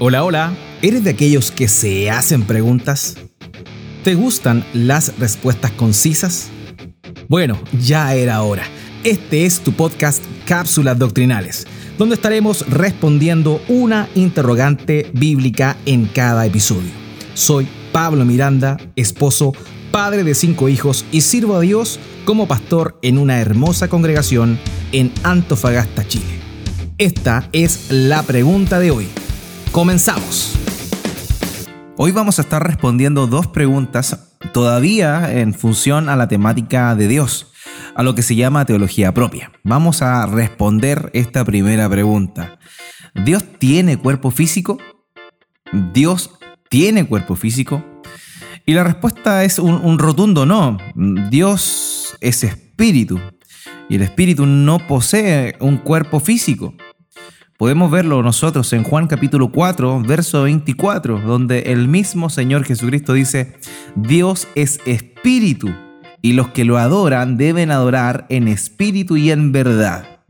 Hola, hola. ¿Eres de aquellos que se hacen preguntas? ¿Te gustan las respuestas concisas? Bueno, ya era hora. Este es tu podcast Cápsulas Doctrinales, donde estaremos respondiendo una interrogante bíblica en cada episodio. Soy Pablo Miranda, esposo, padre de cinco hijos y sirvo a Dios como pastor en una hermosa congregación en Antofagasta, Chile. Esta es la pregunta de hoy. Comenzamos. Hoy vamos a estar respondiendo dos preguntas todavía en función a la temática de Dios, a lo que se llama teología propia. Vamos a responder esta primera pregunta. ¿Dios tiene cuerpo físico? ¿Dios tiene cuerpo físico? Y la respuesta es un, un rotundo no. Dios es espíritu y el espíritu no posee un cuerpo físico. Podemos verlo nosotros en Juan capítulo 4, verso 24, donde el mismo Señor Jesucristo dice, Dios es espíritu y los que lo adoran deben adorar en espíritu y en verdad.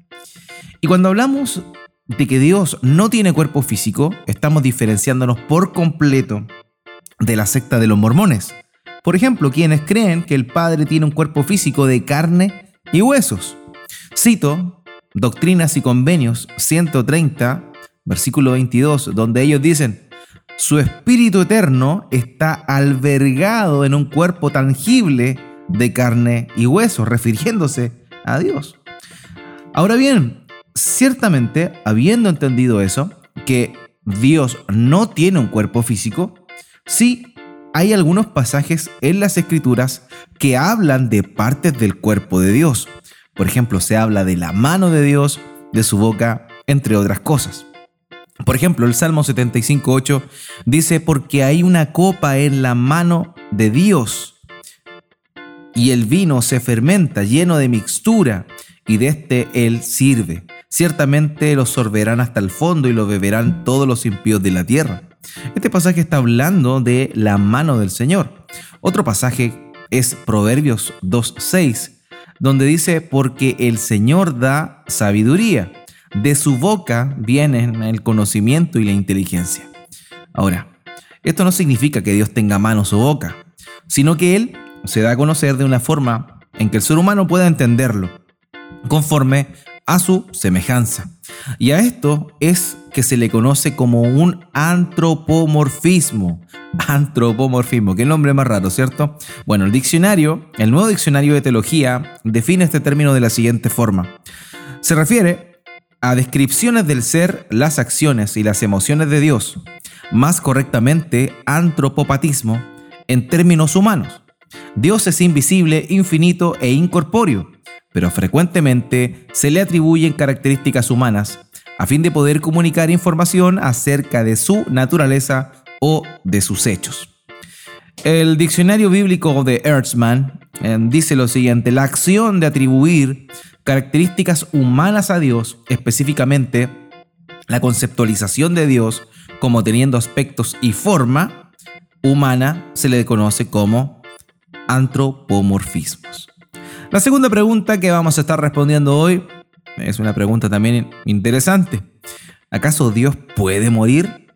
Y cuando hablamos de que Dios no tiene cuerpo físico, estamos diferenciándonos por completo de la secta de los mormones. Por ejemplo, quienes creen que el Padre tiene un cuerpo físico de carne y huesos. Cito Doctrinas y Convenios 130, versículo 22, donde ellos dicen, su espíritu eterno está albergado en un cuerpo tangible de carne y hueso, refiriéndose a Dios. Ahora bien, ciertamente, habiendo entendido eso, que Dios no tiene un cuerpo físico, sí hay algunos pasajes en las escrituras que hablan de partes del cuerpo de Dios. Por ejemplo, se habla de la mano de Dios, de su boca, entre otras cosas. Por ejemplo, el Salmo 75.8 dice, porque hay una copa en la mano de Dios y el vino se fermenta lleno de mixtura y de este él sirve. Ciertamente lo sorberán hasta el fondo y lo beberán todos los impíos de la tierra. Este pasaje está hablando de la mano del Señor. Otro pasaje es Proverbios 2.6 donde dice, porque el Señor da sabiduría, de su boca vienen el conocimiento y la inteligencia. Ahora, esto no significa que Dios tenga manos o boca, sino que Él se da a conocer de una forma en que el ser humano pueda entenderlo, conforme a su semejanza. Y a esto es que se le conoce como un antropomorfismo. Antropomorfismo, qué nombre más raro, ¿cierto? Bueno, el diccionario, el nuevo diccionario de teología, define este término de la siguiente forma. Se refiere a descripciones del ser, las acciones y las emociones de Dios, más correctamente antropopatismo, en términos humanos. Dios es invisible, infinito e incorpóreo, pero frecuentemente se le atribuyen características humanas a fin de poder comunicar información acerca de su naturaleza o de sus hechos. El diccionario bíblico de Ertzmann eh, dice lo siguiente, la acción de atribuir características humanas a Dios, específicamente la conceptualización de Dios como teniendo aspectos y forma humana, se le conoce como antropomorfismos. La segunda pregunta que vamos a estar respondiendo hoy es una pregunta también interesante. ¿Acaso Dios puede morir?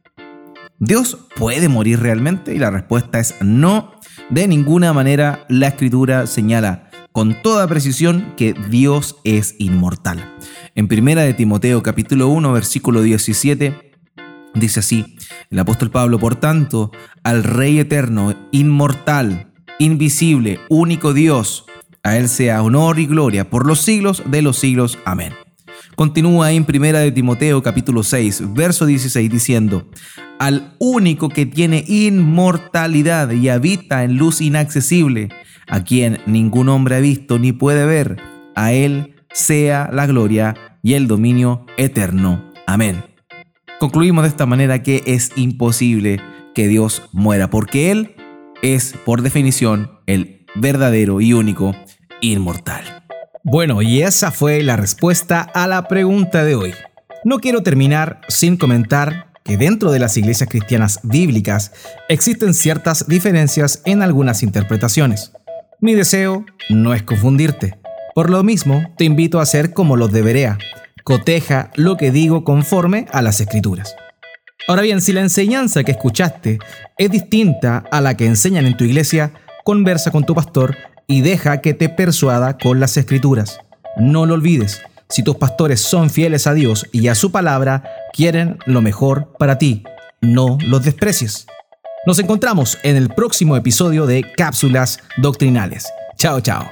¿Dios puede morir realmente? Y la respuesta es no. De ninguna manera la escritura señala con toda precisión que Dios es inmortal. En primera de Timoteo capítulo 1 versículo 17 dice así, el apóstol Pablo, por tanto, al Rey eterno, inmortal, invisible, único Dios, a Él sea honor y gloria por los siglos de los siglos. Amén. Continúa en Primera de Timoteo capítulo 6, verso 16 diciendo, al único que tiene inmortalidad y habita en luz inaccesible, a quien ningún hombre ha visto ni puede ver, a Él sea la gloria y el dominio eterno. Amén. Concluimos de esta manera que es imposible que Dios muera, porque Él es, por definición, el verdadero y único inmortal. Bueno, y esa fue la respuesta a la pregunta de hoy. No quiero terminar sin comentar que dentro de las iglesias cristianas bíblicas existen ciertas diferencias en algunas interpretaciones. Mi deseo no es confundirte. Por lo mismo, te invito a hacer como los de Berea. Coteja lo que digo conforme a las escrituras. Ahora bien, si la enseñanza que escuchaste es distinta a la que enseñan en tu iglesia, conversa con tu pastor y deja que te persuada con las escrituras. No lo olvides, si tus pastores son fieles a Dios y a su palabra, quieren lo mejor para ti. No los desprecies. Nos encontramos en el próximo episodio de Cápsulas Doctrinales. Chao, chao.